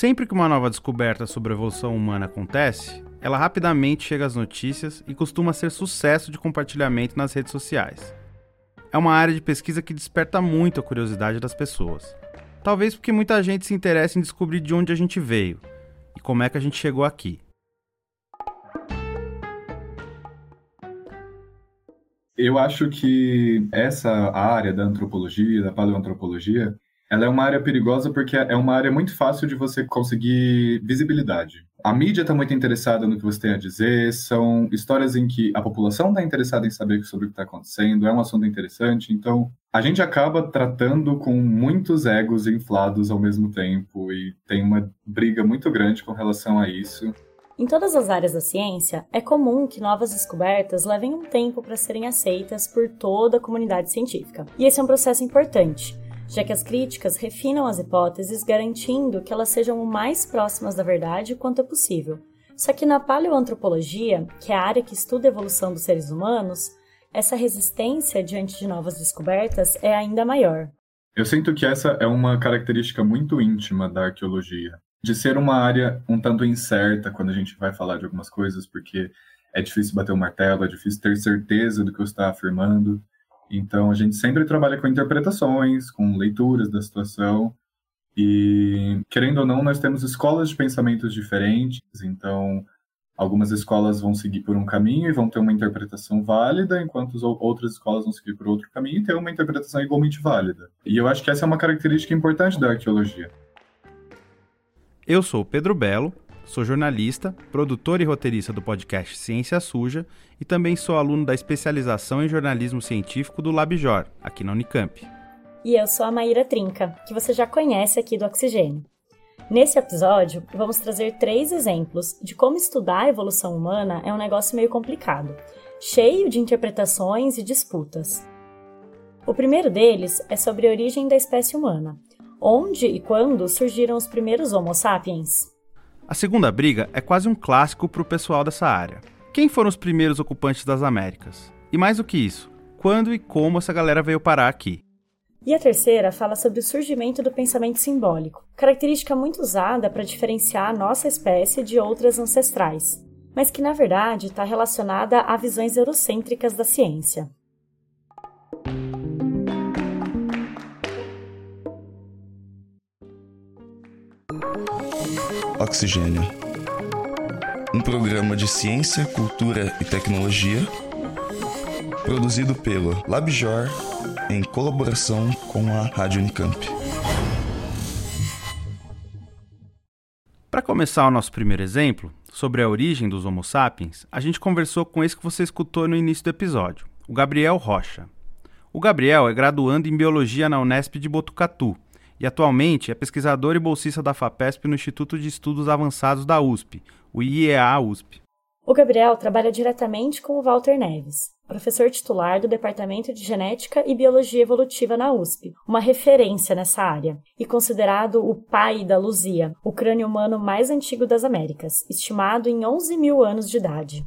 Sempre que uma nova descoberta sobre a evolução humana acontece, ela rapidamente chega às notícias e costuma ser sucesso de compartilhamento nas redes sociais. É uma área de pesquisa que desperta muito a curiosidade das pessoas. Talvez porque muita gente se interessa em descobrir de onde a gente veio e como é que a gente chegou aqui. Eu acho que essa área da antropologia, da paleoantropologia, ela é uma área perigosa porque é uma área muito fácil de você conseguir visibilidade. A mídia está muito interessada no que você tem a dizer, são histórias em que a população está interessada em saber sobre o que está acontecendo, é um assunto interessante, então a gente acaba tratando com muitos egos inflados ao mesmo tempo e tem uma briga muito grande com relação a isso. Em todas as áreas da ciência, é comum que novas descobertas levem um tempo para serem aceitas por toda a comunidade científica. E esse é um processo importante, já que as críticas refinam as hipóteses garantindo que elas sejam o mais próximas da verdade quanto é possível. Só que na paleoantropologia, que é a área que estuda a evolução dos seres humanos, essa resistência diante de novas descobertas é ainda maior. Eu sinto que essa é uma característica muito íntima da arqueologia, de ser uma área um tanto incerta quando a gente vai falar de algumas coisas, porque é difícil bater o martelo, é difícil ter certeza do que você está afirmando. Então, a gente sempre trabalha com interpretações, com leituras da situação. E, querendo ou não, nós temos escolas de pensamentos diferentes. Então, algumas escolas vão seguir por um caminho e vão ter uma interpretação válida, enquanto outras escolas vão seguir por outro caminho e ter uma interpretação igualmente válida. E eu acho que essa é uma característica importante da arqueologia. Eu sou Pedro Belo, Sou jornalista, produtor e roteirista do podcast Ciência Suja e também sou aluno da especialização em jornalismo científico do LabJOR, aqui na Unicamp. E eu sou a Maíra Trinca, que você já conhece aqui do Oxigênio. Nesse episódio, vamos trazer três exemplos de como estudar a evolução humana é um negócio meio complicado, cheio de interpretações e disputas. O primeiro deles é sobre a origem da espécie humana, onde e quando surgiram os primeiros Homo sapiens. A segunda briga é quase um clássico para o pessoal dessa área. Quem foram os primeiros ocupantes das Américas? E mais do que isso, quando e como essa galera veio parar aqui? E a terceira fala sobre o surgimento do pensamento simbólico, característica muito usada para diferenciar a nossa espécie de outras ancestrais, mas que na verdade está relacionada a visões eurocêntricas da ciência. Oxigênio. Um programa de ciência, cultura e tecnologia produzido pelo LabJOR em colaboração com a Rádio Unicamp. Para começar o nosso primeiro exemplo, sobre a origem dos Homo sapiens, a gente conversou com esse que você escutou no início do episódio, o Gabriel Rocha. O Gabriel é graduando em Biologia na Unesp de Botucatu e atualmente é pesquisador e bolsista da FAPESP no Instituto de Estudos Avançados da USP, o IEA-USP. O Gabriel trabalha diretamente com o Walter Neves, professor titular do Departamento de Genética e Biologia Evolutiva na USP, uma referência nessa área, e considerado o pai da Luzia, o crânio humano mais antigo das Américas, estimado em 11 mil anos de idade.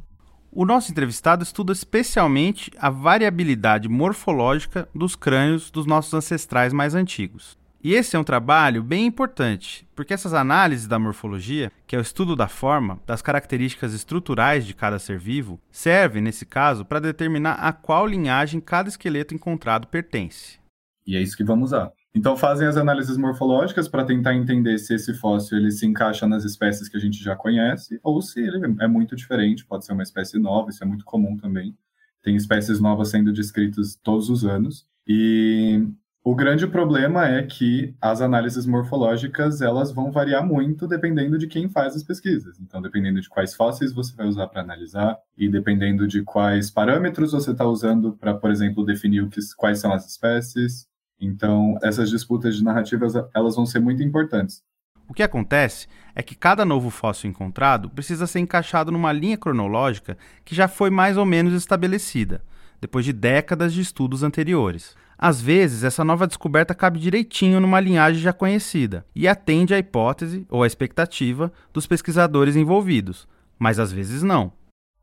O nosso entrevistado estuda especialmente a variabilidade morfológica dos crânios dos nossos ancestrais mais antigos. E esse é um trabalho bem importante, porque essas análises da morfologia, que é o estudo da forma, das características estruturais de cada ser vivo, servem, nesse caso, para determinar a qual linhagem cada esqueleto encontrado pertence. E é isso que vamos usar. Então fazem as análises morfológicas para tentar entender se esse fóssil ele se encaixa nas espécies que a gente já conhece ou se ele é muito diferente, pode ser uma espécie nova, isso é muito comum também. Tem espécies novas sendo descritas todos os anos. E o grande problema é que as análises morfológicas elas vão variar muito dependendo de quem faz as pesquisas. Então, dependendo de quais fósseis você vai usar para analisar e dependendo de quais parâmetros você está usando para, por exemplo, definir que, quais são as espécies. Então, essas disputas de narrativas elas vão ser muito importantes. O que acontece é que cada novo fóssil encontrado precisa ser encaixado numa linha cronológica que já foi mais ou menos estabelecida, depois de décadas de estudos anteriores. Às vezes, essa nova descoberta cabe direitinho numa linhagem já conhecida e atende à hipótese ou à expectativa dos pesquisadores envolvidos, mas às vezes não.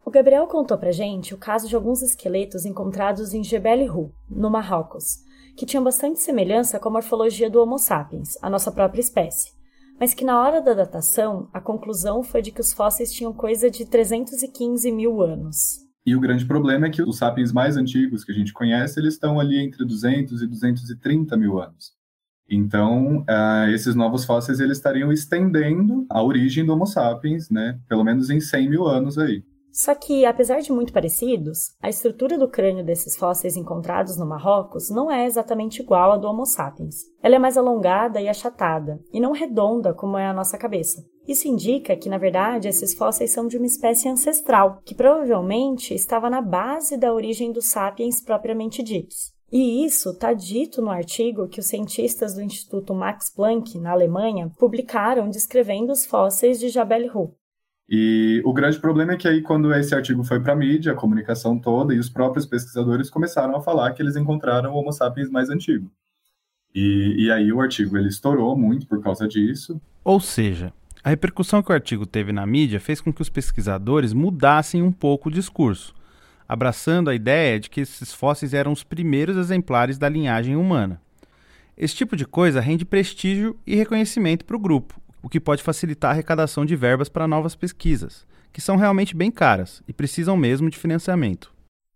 O Gabriel contou pra gente o caso de alguns esqueletos encontrados em Jebel Ru, no Marrocos, que tinham bastante semelhança com a morfologia do Homo sapiens, a nossa própria espécie, mas que na hora da datação a conclusão foi de que os fósseis tinham coisa de 315 mil anos. E o grande problema é que os sapiens mais antigos que a gente conhece, eles estão ali entre 200 e 230 mil anos. Então, uh, esses novos fósseis eles estariam estendendo a origem do Homo sapiens, né? Pelo menos em 100 mil anos aí. Só que, apesar de muito parecidos, a estrutura do crânio desses fósseis encontrados no Marrocos não é exatamente igual à do Homo sapiens. Ela é mais alongada e achatada, e não redonda como é a nossa cabeça. Isso indica que, na verdade, esses fósseis são de uma espécie ancestral, que provavelmente estava na base da origem dos sapiens propriamente ditos. E isso está dito no artigo que os cientistas do Instituto Max Planck, na Alemanha, publicaram descrevendo os fósseis de Jabal Hu. E o grande problema é que aí, quando esse artigo foi para a mídia, a comunicação toda, e os próprios pesquisadores começaram a falar que eles encontraram o Homo sapiens mais antigo. E, e aí o artigo ele estourou muito por causa disso. Ou seja, a repercussão que o artigo teve na mídia fez com que os pesquisadores mudassem um pouco o discurso, abraçando a ideia de que esses fósseis eram os primeiros exemplares da linhagem humana. Esse tipo de coisa rende prestígio e reconhecimento para o grupo, o que pode facilitar a arrecadação de verbas para novas pesquisas, que são realmente bem caras e precisam mesmo de financiamento.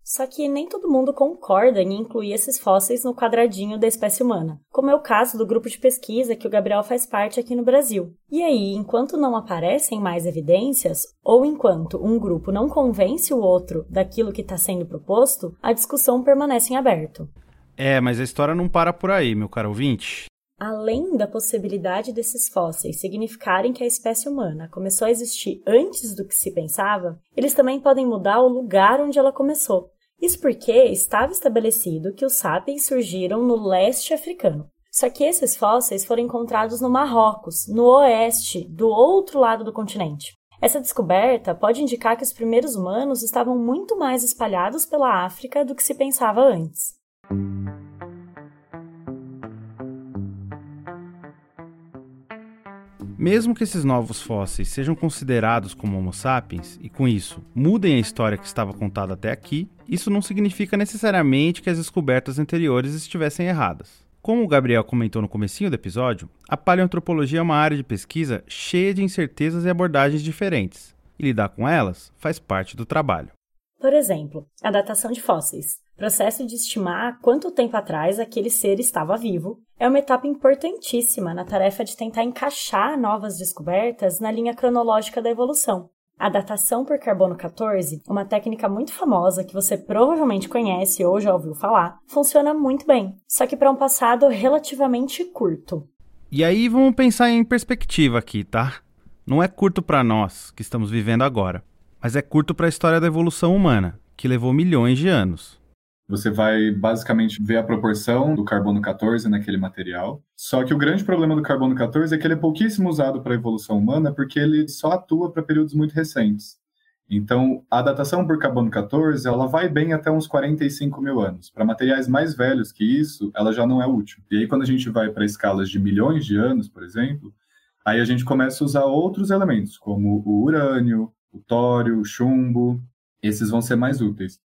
Só que nem todo mundo concorda em incluir esses fósseis no quadradinho da espécie humana, como é o caso do grupo de pesquisa que o Gabriel faz parte aqui no Brasil. E aí, enquanto não aparecem mais evidências, ou enquanto um grupo não convence o outro daquilo que está sendo proposto, a discussão permanece em aberto. É, mas a história não para por aí, meu caro ouvinte. Além da possibilidade desses fósseis significarem que a espécie humana começou a existir antes do que se pensava, eles também podem mudar o lugar onde ela começou. Isso porque estava estabelecido que os sapiens surgiram no leste africano. Só que esses fósseis foram encontrados no Marrocos, no oeste, do outro lado do continente. Essa descoberta pode indicar que os primeiros humanos estavam muito mais espalhados pela África do que se pensava antes. Mesmo que esses novos fósseis sejam considerados como Homo sapiens e com isso mudem a história que estava contada até aqui, isso não significa necessariamente que as descobertas anteriores estivessem erradas. Como o Gabriel comentou no comecinho do episódio, a paleoantropologia é uma área de pesquisa cheia de incertezas e abordagens diferentes, e lidar com elas faz parte do trabalho. Por exemplo, a datação de fósseis processo de estimar quanto tempo atrás aquele ser estava vivo, é uma etapa importantíssima na tarefa de tentar encaixar novas descobertas na linha cronológica da evolução. A datação por carbono 14, uma técnica muito famosa que você provavelmente conhece ou já ouviu falar, funciona muito bem, só que para um passado relativamente curto. E aí vamos pensar em perspectiva aqui, tá? Não é curto para nós, que estamos vivendo agora, mas é curto para a história da evolução humana, que levou milhões de anos. Você vai basicamente ver a proporção do carbono 14 naquele material. Só que o grande problema do carbono 14 é que ele é pouquíssimo usado para a evolução humana porque ele só atua para períodos muito recentes. Então, a datação por carbono 14, ela vai bem até uns 45 mil anos. Para materiais mais velhos que isso, ela já não é útil. E aí, quando a gente vai para escalas de milhões de anos, por exemplo, aí a gente começa a usar outros elementos, como o urânio, o tório, o chumbo. Esses vão ser mais úteis.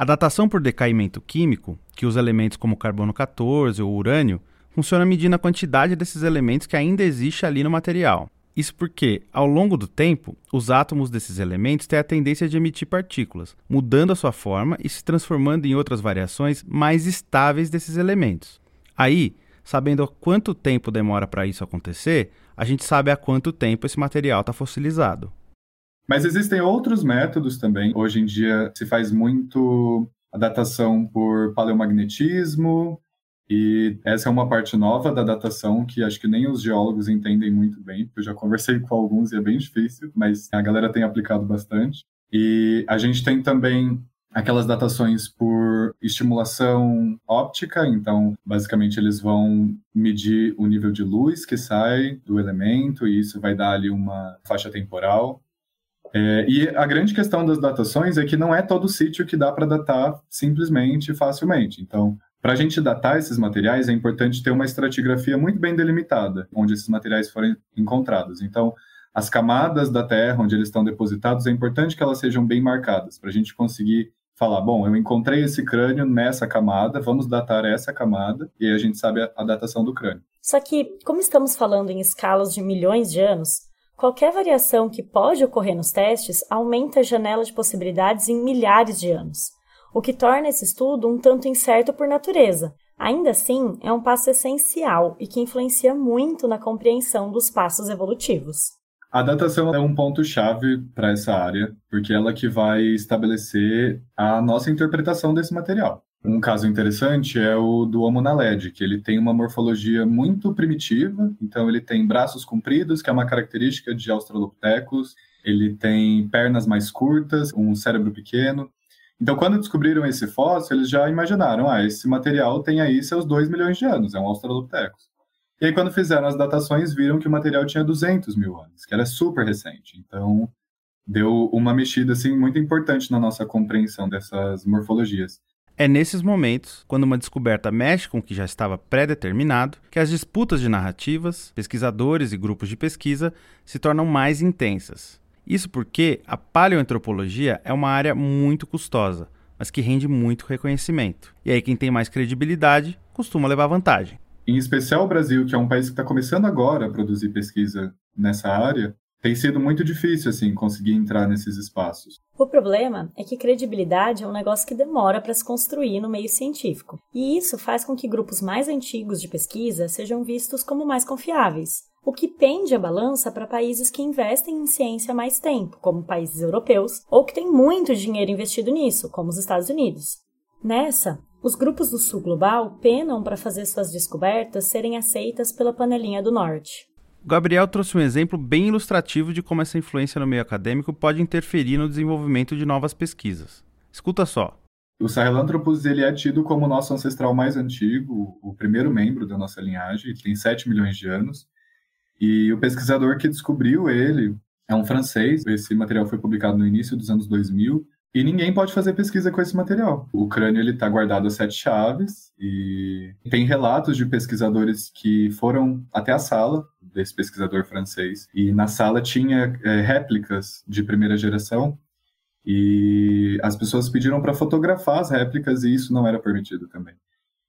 A datação por decaimento químico, que usa elementos como carbono 14 ou urânio, funciona medindo a quantidade desses elementos que ainda existe ali no material. Isso porque, ao longo do tempo, os átomos desses elementos têm a tendência de emitir partículas, mudando a sua forma e se transformando em outras variações mais estáveis desses elementos. Aí, sabendo quanto tempo demora para isso acontecer, a gente sabe há quanto tempo esse material está fossilizado. Mas existem outros métodos também. Hoje em dia se faz muito a datação por paleomagnetismo, e essa é uma parte nova da datação que acho que nem os geólogos entendem muito bem. Eu já conversei com alguns e é bem difícil, mas a galera tem aplicado bastante. E a gente tem também aquelas datações por estimulação óptica, então basicamente eles vão medir o nível de luz que sai do elemento e isso vai dar ali uma faixa temporal. É, e a grande questão das datações é que não é todo sítio que dá para datar simplesmente e facilmente. Então, para a gente datar esses materiais, é importante ter uma estratigrafia muito bem delimitada, onde esses materiais forem encontrados. Então, as camadas da Terra onde eles estão depositados, é importante que elas sejam bem marcadas, para a gente conseguir falar, bom, eu encontrei esse crânio nessa camada, vamos datar essa camada, e aí a gente sabe a, a datação do crânio. Só que, como estamos falando em escalas de milhões de anos, qualquer variação que pode ocorrer nos testes aumenta a janela de possibilidades em milhares de anos, o que torna esse estudo um tanto incerto por natureza. Ainda assim, é um passo essencial e que influencia muito na compreensão dos passos evolutivos. A datação é um ponto-chave para essa área, porque ela que vai estabelecer a nossa interpretação desse material. Um caso interessante é o do Homo naledi, que ele tem uma morfologia muito primitiva, então ele tem braços compridos, que é uma característica de Australopithecus, ele tem pernas mais curtas, um cérebro pequeno. Então, quando descobriram esse fóssil, eles já imaginaram, ah, esse material tem aí seus 2 milhões de anos, é um Australopithecus. E aí, quando fizeram as datações, viram que o material tinha 200 mil anos, que era super recente. Então, deu uma mexida assim, muito importante na nossa compreensão dessas morfologias. É nesses momentos, quando uma descoberta mexe com o que já estava pré-determinado, que as disputas de narrativas, pesquisadores e grupos de pesquisa se tornam mais intensas. Isso porque a paleoantropologia é uma área muito custosa, mas que rende muito reconhecimento. E aí quem tem mais credibilidade costuma levar vantagem em especial o Brasil, que é um país que está começando agora a produzir pesquisa nessa área, tem sido muito difícil assim conseguir entrar nesses espaços. O problema é que credibilidade é um negócio que demora para se construir no meio científico, e isso faz com que grupos mais antigos de pesquisa sejam vistos como mais confiáveis, o que pende a balança para países que investem em ciência há mais tempo, como países europeus, ou que têm muito dinheiro investido nisso, como os Estados Unidos. Nessa, os grupos do Sul Global penam para fazer suas descobertas serem aceitas pela panelinha do Norte. O Gabriel trouxe um exemplo bem ilustrativo de como essa influência no meio acadêmico pode interferir no desenvolvimento de novas pesquisas. Escuta só. O Sahelanthropus ele é tido como o nosso ancestral mais antigo, o primeiro membro da nossa linhagem, tem 7 milhões de anos. E o pesquisador que descobriu ele é um francês. Esse material foi publicado no início dos anos 2000 e ninguém pode fazer pesquisa com esse material. O crânio ele está guardado a sete chaves e tem relatos de pesquisadores que foram até a sala desse pesquisador francês e na sala tinha é, réplicas de primeira geração e as pessoas pediram para fotografar as réplicas e isso não era permitido também.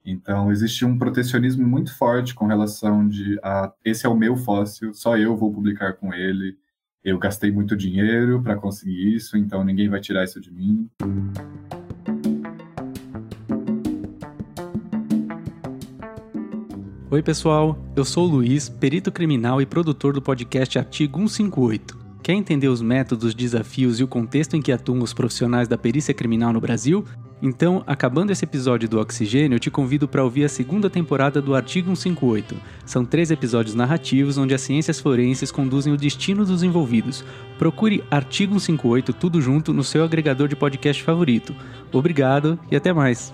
Então existia um protecionismo muito forte com relação de ah, esse é o meu fóssil, só eu vou publicar com ele eu gastei muito dinheiro para conseguir isso, então ninguém vai tirar isso de mim. Oi, pessoal. Eu sou o Luiz, perito criminal e produtor do podcast Artigo 158. Quer entender os métodos, desafios e o contexto em que atuam os profissionais da perícia criminal no Brasil? Então, acabando esse episódio do Oxigênio, eu te convido para ouvir a segunda temporada do Artigo 158. São três episódios narrativos onde as ciências forenses conduzem o destino dos envolvidos. Procure Artigo 158 tudo junto no seu agregador de podcast favorito. Obrigado e até mais!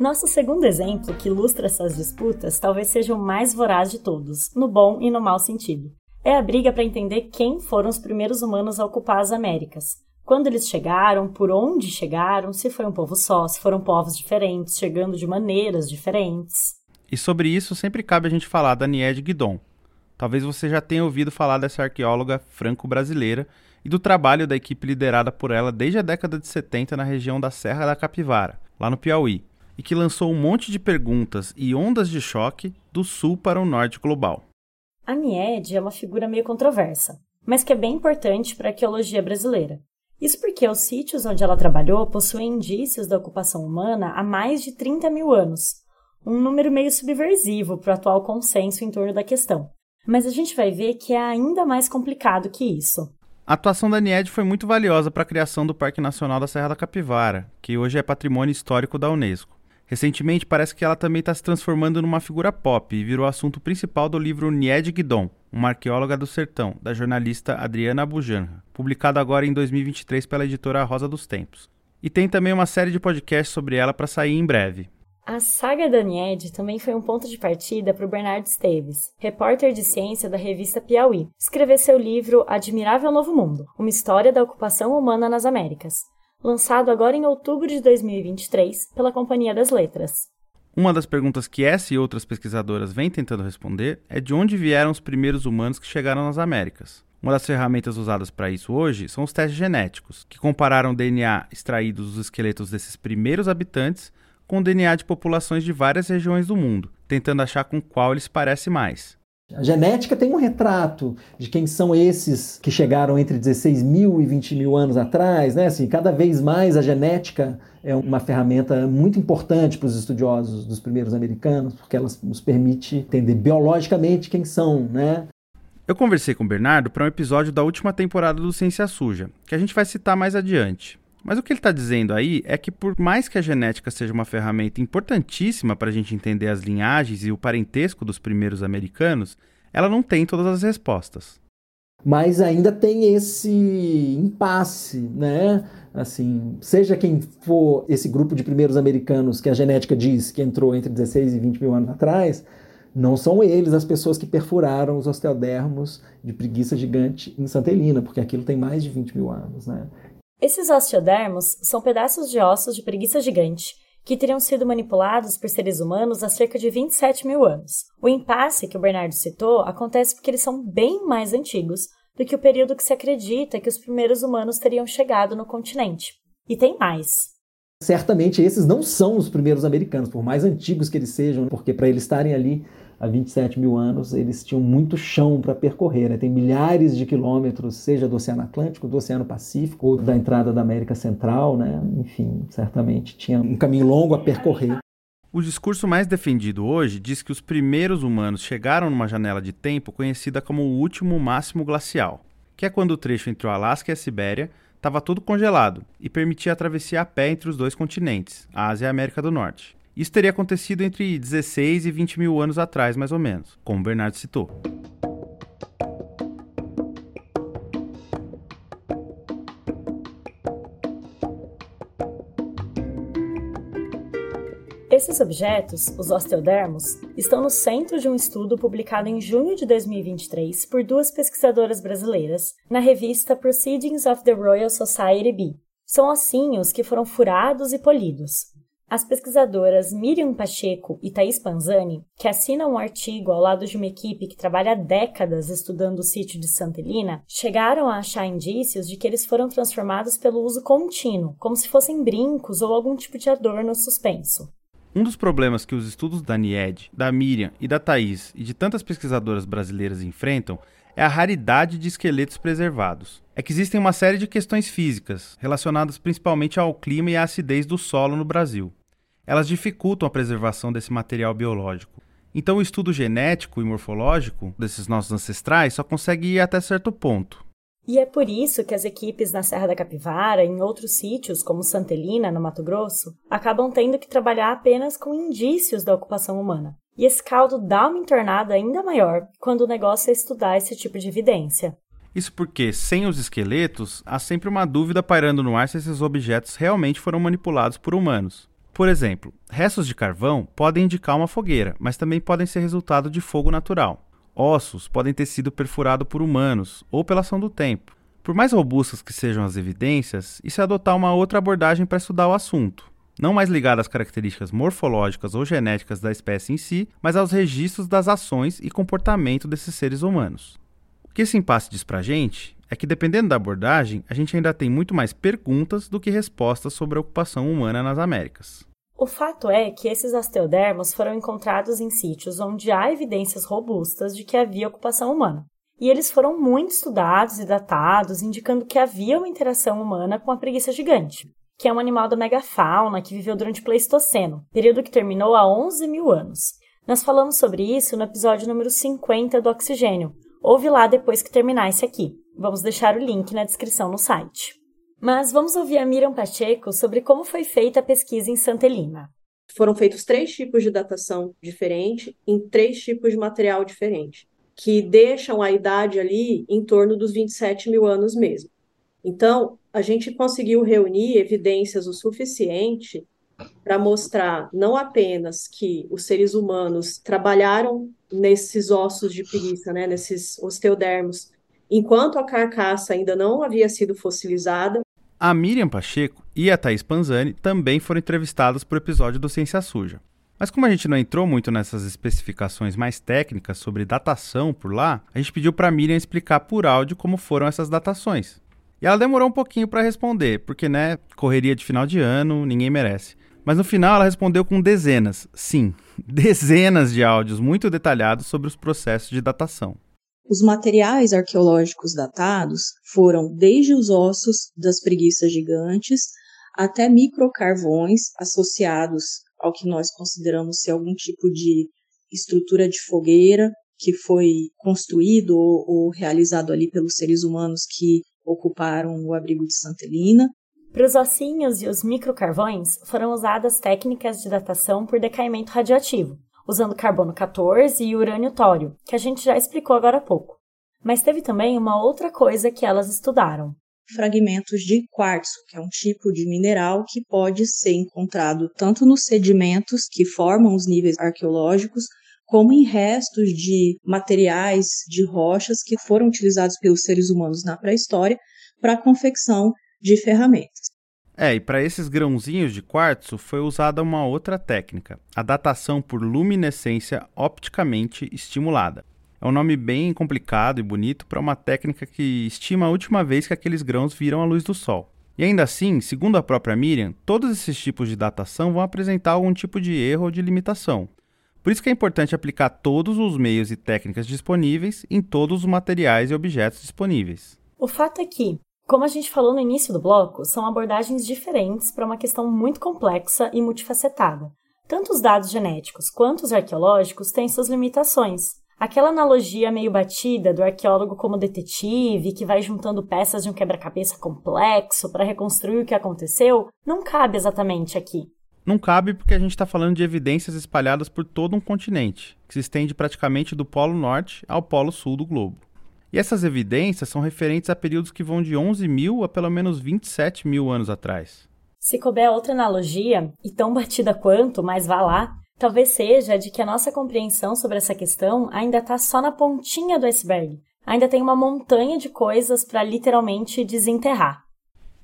Nosso segundo exemplo, que ilustra essas disputas, talvez seja o mais voraz de todos, no bom e no mau sentido. É a briga para entender quem foram os primeiros humanos a ocupar as Américas. Quando eles chegaram, por onde chegaram, se foi um povo só, se foram povos diferentes, chegando de maneiras diferentes. E sobre isso sempre cabe a gente falar da Nied Guidon. Talvez você já tenha ouvido falar dessa arqueóloga franco-brasileira e do trabalho da equipe liderada por ela desde a década de 70 na região da Serra da Capivara, lá no Piauí e que lançou um monte de perguntas e ondas de choque do sul para o norte global. A Nied é uma figura meio controversa, mas que é bem importante para a arqueologia brasileira. Isso porque os sítios onde ela trabalhou possuem indícios da ocupação humana há mais de 30 mil anos, um número meio subversivo para o atual consenso em torno da questão. Mas a gente vai ver que é ainda mais complicado que isso. A atuação da NIED foi muito valiosa para a criação do Parque Nacional da Serra da Capivara, que hoje é patrimônio histórico da Unesco. Recentemente, parece que ela também está se transformando numa figura pop e virou assunto principal do livro Nied Guidon, uma arqueóloga do sertão, da jornalista Adriana Abujanra, publicado agora em 2023 pela editora Rosa dos Tempos. E tem também uma série de podcasts sobre ela para sair em breve. A saga da Nied também foi um ponto de partida para o Bernardo Esteves, repórter de ciência da revista Piauí, escrever seu livro Admirável Novo Mundo, uma história da ocupação humana nas Américas, lançado agora em outubro de 2023 pela Companhia das Letras. Uma das perguntas que essa e outras pesquisadoras vêm tentando responder é de onde vieram os primeiros humanos que chegaram nas Américas. Uma das ferramentas usadas para isso hoje são os testes genéticos, que compararam DNA extraído dos esqueletos desses primeiros habitantes com DNA de populações de várias regiões do mundo, tentando achar com qual ele se parece mais. A genética tem um retrato de quem são esses que chegaram entre 16 mil e 20 mil anos atrás. Né? Assim, cada vez mais a genética é uma ferramenta muito importante para os estudiosos dos primeiros americanos, porque ela nos permite entender biologicamente quem são. Né? Eu conversei com o Bernardo para um episódio da última temporada do Ciência Suja, que a gente vai citar mais adiante. Mas o que ele está dizendo aí é que, por mais que a genética seja uma ferramenta importantíssima para a gente entender as linhagens e o parentesco dos primeiros americanos, ela não tem todas as respostas. Mas ainda tem esse impasse, né? Assim, seja quem for esse grupo de primeiros americanos que a genética diz que entrou entre 16 e 20 mil anos atrás, não são eles as pessoas que perfuraram os osteodermos de preguiça gigante em Santa Helena, porque aquilo tem mais de 20 mil anos, né? Esses osteodermos são pedaços de ossos de preguiça gigante que teriam sido manipulados por seres humanos há cerca de 27 mil anos. O impasse que o Bernardo citou acontece porque eles são bem mais antigos do que o período que se acredita que os primeiros humanos teriam chegado no continente. E tem mais. Certamente esses não são os primeiros americanos, por mais antigos que eles sejam, porque para eles estarem ali há 27 mil anos, eles tinham muito chão para percorrer. Né? Tem milhares de quilômetros, seja do Oceano Atlântico, do Oceano Pacífico, ou da entrada da América Central. Né? Enfim, certamente tinha um caminho longo a percorrer. O discurso mais defendido hoje diz que os primeiros humanos chegaram numa janela de tempo conhecida como o último máximo glacial, que é quando o trecho entre o Alasca e a Sibéria estava todo congelado e permitia a travessia a pé entre os dois continentes, a Ásia e a América do Norte. Isso teria acontecido entre 16 e 20 mil anos atrás, mais ou menos, como Bernardo citou. Esses objetos, os osteodermos, estão no centro de um estudo publicado em junho de 2023 por duas pesquisadoras brasileiras na revista Proceedings of the Royal Society B. São ossinhos que foram furados e polidos. As pesquisadoras Miriam Pacheco e Thais Panzani, que assinam um artigo ao lado de uma equipe que trabalha décadas estudando o sítio de Santa Helena, chegaram a achar indícios de que eles foram transformados pelo uso contínuo, como se fossem brincos ou algum tipo de adorno suspenso. Um dos problemas que os estudos da NIED, da Miriam e da Thais e de tantas pesquisadoras brasileiras enfrentam é a raridade de esqueletos preservados. É que existem uma série de questões físicas, relacionadas principalmente ao clima e à acidez do solo no Brasil elas dificultam a preservação desse material biológico. Então, o estudo genético e morfológico desses nossos ancestrais só consegue ir até certo ponto. E é por isso que as equipes na Serra da Capivara e em outros sítios, como Santelina, no Mato Grosso, acabam tendo que trabalhar apenas com indícios da ocupação humana. E esse caldo dá uma entornada ainda maior quando o negócio é estudar esse tipo de evidência. Isso porque, sem os esqueletos, há sempre uma dúvida pairando no ar se esses objetos realmente foram manipulados por humanos. Por exemplo, restos de carvão podem indicar uma fogueira, mas também podem ser resultado de fogo natural. Ossos podem ter sido perfurados por humanos ou pela ação do tempo. Por mais robustas que sejam as evidências, isso é adotar uma outra abordagem para estudar o assunto, não mais ligada às características morfológicas ou genéticas da espécie em si, mas aos registros das ações e comportamento desses seres humanos. O que esse impasse diz para a gente é que, dependendo da abordagem, a gente ainda tem muito mais perguntas do que respostas sobre a ocupação humana nas Américas. O fato é que esses osteodermos foram encontrados em sítios onde há evidências robustas de que havia ocupação humana. E eles foram muito estudados e datados, indicando que havia uma interação humana com a preguiça gigante, que é um animal da megafauna que viveu durante o Pleistoceno, período que terminou há 11 mil anos. Nós falamos sobre isso no episódio número 50 do Oxigênio. Ouve lá depois que terminar esse aqui. Vamos deixar o link na descrição no site. Mas vamos ouvir a Miriam Pacheco sobre como foi feita a pesquisa em Santa Helena. Foram feitos três tipos de datação diferente em três tipos de material diferente, que deixam a idade ali em torno dos 27 mil anos mesmo. Então, a gente conseguiu reunir evidências o suficiente para mostrar não apenas que os seres humanos trabalharam nesses ossos de preguiça, né, nesses osteodermos, enquanto a carcaça ainda não havia sido fossilizada. A Miriam Pacheco e a Thais Panzani também foram entrevistadas para o episódio do Ciência Suja. Mas como a gente não entrou muito nessas especificações mais técnicas sobre datação por lá, a gente pediu para a Miriam explicar por áudio como foram essas datações. E ela demorou um pouquinho para responder, porque, né, correria de final de ano, ninguém merece. Mas no final ela respondeu com dezenas, sim, dezenas de áudios muito detalhados sobre os processos de datação. Os materiais arqueológicos datados foram desde os ossos das preguiças gigantes até microcarvões associados ao que nós consideramos ser algum tipo de estrutura de fogueira que foi construído ou, ou realizado ali pelos seres humanos que ocuparam o abrigo de Santa Helena. Para os ossinhos e os microcarvões, foram usadas técnicas de datação por decaimento radioativo, usando carbono 14 e urânio tório, que a gente já explicou agora há pouco. Mas teve também uma outra coisa que elas estudaram: fragmentos de quartzo, que é um tipo de mineral que pode ser encontrado tanto nos sedimentos que formam os níveis arqueológicos, como em restos de materiais de rochas que foram utilizados pelos seres humanos na pré-história para a confecção de ferramentas. É, e para esses grãozinhos de quartzo foi usada uma outra técnica, a datação por luminescência opticamente estimulada. É um nome bem complicado e bonito para uma técnica que estima a última vez que aqueles grãos viram a luz do Sol. E ainda assim, segundo a própria Miriam, todos esses tipos de datação vão apresentar algum tipo de erro ou de limitação. Por isso que é importante aplicar todos os meios e técnicas disponíveis em todos os materiais e objetos disponíveis. O fato é que, como a gente falou no início do bloco, são abordagens diferentes para uma questão muito complexa e multifacetada. Tanto os dados genéticos quanto os arqueológicos têm suas limitações, Aquela analogia meio batida do arqueólogo como detetive que vai juntando peças de um quebra-cabeça complexo para reconstruir o que aconteceu não cabe exatamente aqui. Não cabe porque a gente está falando de evidências espalhadas por todo um continente, que se estende praticamente do Polo Norte ao Polo Sul do globo. E essas evidências são referentes a períodos que vão de 11 mil a pelo menos 27 mil anos atrás. Se couber outra analogia, e tão batida quanto, mas vá lá, talvez seja de que a nossa compreensão sobre essa questão ainda está só na pontinha do iceberg. Ainda tem uma montanha de coisas para literalmente desenterrar.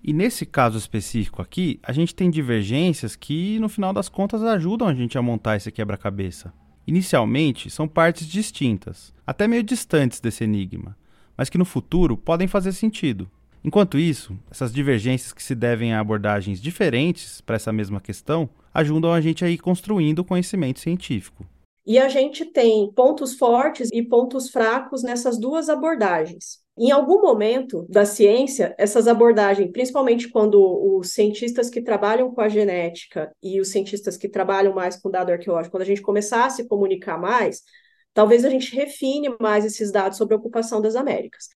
E nesse caso específico aqui, a gente tem divergências que, no final das contas, ajudam a gente a montar esse quebra-cabeça. Inicialmente, são partes distintas, até meio distantes desse enigma, mas que no futuro podem fazer sentido. Enquanto isso, essas divergências que se devem a abordagens diferentes para essa mesma questão ajudam a gente a ir construindo o conhecimento científico. E a gente tem pontos fortes e pontos fracos nessas duas abordagens. Em algum momento da ciência, essas abordagens, principalmente quando os cientistas que trabalham com a genética e os cientistas que trabalham mais com dado arqueológico, quando a gente começar a se comunicar mais, talvez a gente refine mais esses dados sobre a ocupação das Américas.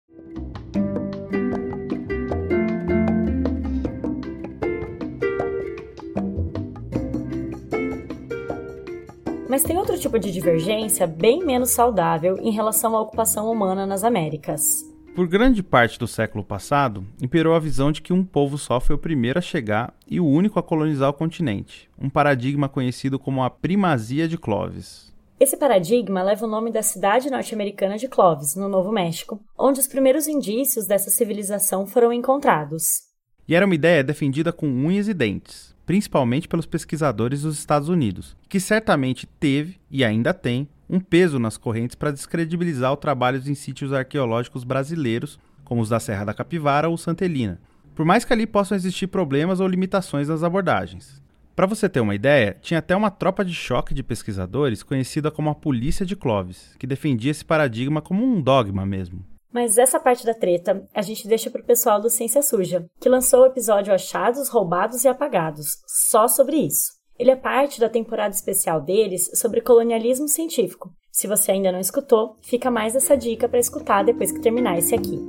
Mas tem outro tipo de divergência bem menos saudável em relação à ocupação humana nas Américas. Por grande parte do século passado, imperou a visão de que um povo só foi o primeiro a chegar e o único a colonizar o continente, um paradigma conhecido como a primazia de Clovis. Esse paradigma leva o nome da cidade norte-americana de Clovis, no Novo México, onde os primeiros indícios dessa civilização foram encontrados. E era uma ideia defendida com unhas e dentes principalmente pelos pesquisadores dos Estados Unidos, que certamente teve e ainda tem um peso nas correntes para descredibilizar o trabalho em sítios arqueológicos brasileiros, como os da Serra da Capivara ou Santa Helena, por mais que ali possam existir problemas ou limitações nas abordagens. Para você ter uma ideia, tinha até uma tropa de choque de pesquisadores conhecida como a Polícia de Clovis, que defendia esse paradigma como um dogma mesmo. Mas essa parte da treta a gente deixa pro pessoal do Ciência Suja, que lançou o episódio Achados, Roubados e Apagados, só sobre isso. Ele é parte da temporada especial deles sobre colonialismo científico. Se você ainda não escutou, fica mais essa dica para escutar depois que terminar esse aqui.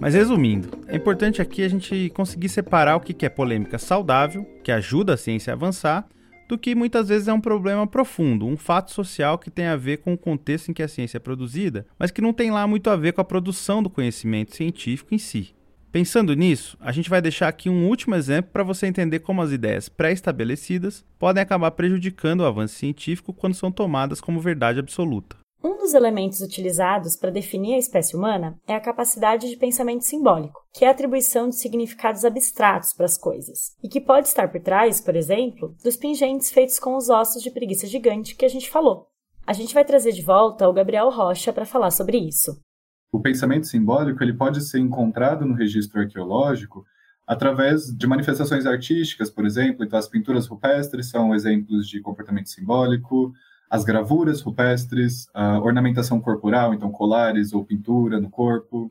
Mas resumindo, é importante aqui a gente conseguir separar o que é polêmica saudável, que ajuda a ciência a avançar, do que muitas vezes é um problema profundo, um fato social que tem a ver com o contexto em que a ciência é produzida, mas que não tem lá muito a ver com a produção do conhecimento científico em si. Pensando nisso, a gente vai deixar aqui um último exemplo para você entender como as ideias pré-estabelecidas podem acabar prejudicando o avanço científico quando são tomadas como verdade absoluta. Um dos elementos utilizados para definir a espécie humana é a capacidade de pensamento simbólico, que é a atribuição de significados abstratos para as coisas, e que pode estar por trás, por exemplo, dos pingentes feitos com os ossos de preguiça gigante que a gente falou. A gente vai trazer de volta o Gabriel Rocha para falar sobre isso. O pensamento simbólico ele pode ser encontrado no registro arqueológico através de manifestações artísticas, por exemplo. Então, as pinturas rupestres são exemplos de comportamento simbólico, as gravuras rupestres, a ornamentação corporal, então colares ou pintura no corpo,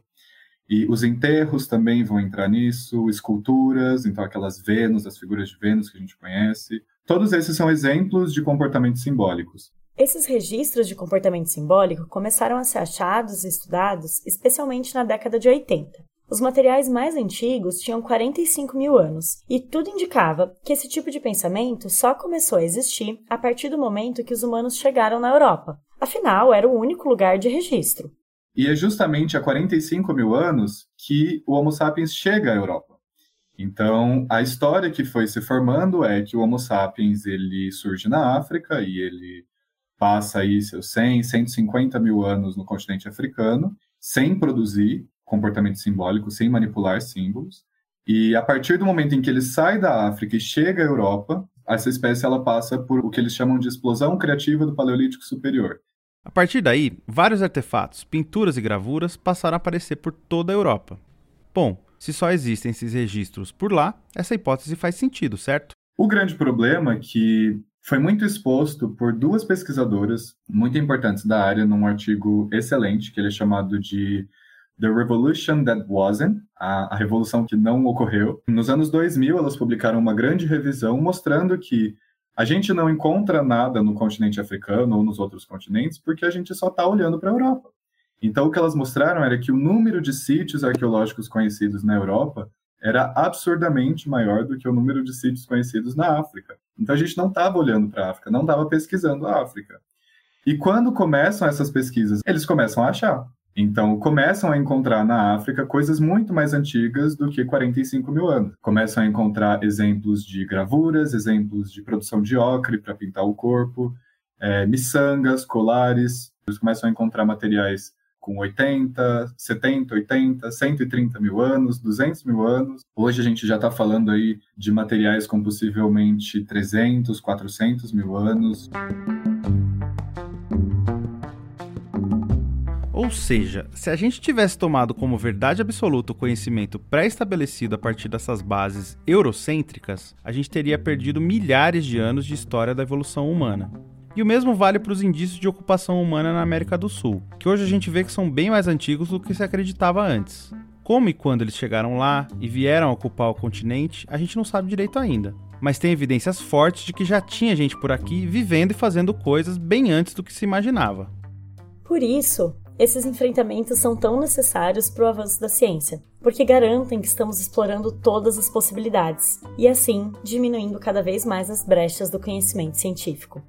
e os enterros também vão entrar nisso, esculturas, então aquelas Vênus, as figuras de Vênus que a gente conhece. Todos esses são exemplos de comportamentos simbólicos. Esses registros de comportamento simbólico começaram a ser achados e estudados especialmente na década de 80. Os materiais mais antigos tinham 45 mil anos, e tudo indicava que esse tipo de pensamento só começou a existir a partir do momento que os humanos chegaram na Europa. Afinal, era o único lugar de registro. E é justamente há 45 mil anos que o Homo sapiens chega à Europa. Então, a história que foi se formando é que o Homo sapiens ele surge na África e ele passa aí seus 100, 150 mil anos no continente africano, sem produzir comportamento simbólico, sem manipular símbolos. E a partir do momento em que ele sai da África e chega à Europa, essa espécie ela passa por o que eles chamam de explosão criativa do Paleolítico Superior. A partir daí, vários artefatos, pinturas e gravuras passaram a aparecer por toda a Europa. Bom, se só existem esses registros por lá, essa hipótese faz sentido, certo? O grande problema é que foi muito exposto por duas pesquisadoras muito importantes da área num artigo excelente, que ele é chamado de The Revolution That Wasn't, a, a, revolução que não ocorreu. Nos anos 2000, elas publicaram uma grande revisão mostrando que a gente não encontra nada no continente africano ou nos outros continentes porque a gente só está olhando para a Europa. Então, o que elas mostraram era que o número de sítios arqueológicos conhecidos na Europa era absurdamente maior do que o número de sítios conhecidos na África. Então a gente não estava olhando para a África, não estava pesquisando a África. E quando começam essas pesquisas, eles começam a achar. Então, começam a encontrar na África coisas muito mais antigas do que 45 mil anos. Começam a encontrar exemplos de gravuras, exemplos de produção de ocre para pintar o corpo, é, miçangas, colares. Eles começam a encontrar materiais com 80, 70, 80, 130 mil anos, 200 mil anos. Hoje a gente já está falando aí de materiais com possivelmente 300, 400 mil anos. Ou seja, se a gente tivesse tomado como verdade absoluta o conhecimento pré-estabelecido a partir dessas bases eurocêntricas, a gente teria perdido milhares de anos de história da evolução humana. E o mesmo vale para os indícios de ocupação humana na América do Sul, que hoje a gente vê que são bem mais antigos do que se acreditava antes. Como e quando eles chegaram lá e vieram ocupar o continente, a gente não sabe direito ainda. Mas tem evidências fortes de que já tinha gente por aqui vivendo e fazendo coisas bem antes do que se imaginava. Por isso, esses enfrentamentos são tão necessários para o avanço da ciência, porque garantem que estamos explorando todas as possibilidades e, assim, diminuindo cada vez mais as brechas do conhecimento científico.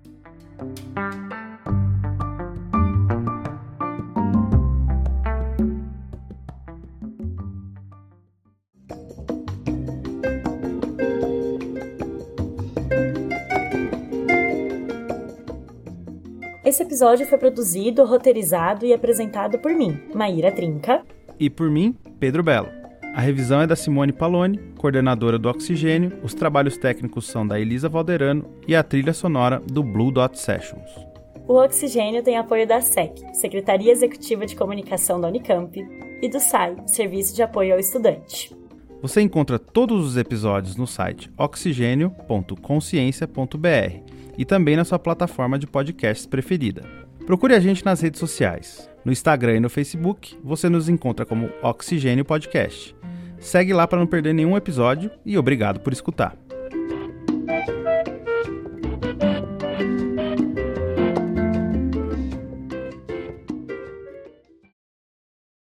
Esse episódio foi produzido, roteirizado e apresentado por mim, Maíra Trinca. E por mim, Pedro Belo. A revisão é da Simone Paloni, coordenadora do Oxigênio, os trabalhos técnicos são da Elisa Valderano e a trilha sonora do Blue Dot Sessions. O Oxigênio tem apoio da SEC, Secretaria Executiva de Comunicação da Unicamp, e do SAI, Serviço de Apoio ao Estudante. Você encontra todos os episódios no site oxigênio.consciência.br e também na sua plataforma de podcasts preferida. Procure a gente nas redes sociais. No Instagram e no Facebook, você nos encontra como Oxigênio Podcast. Segue lá para não perder nenhum episódio e obrigado por escutar.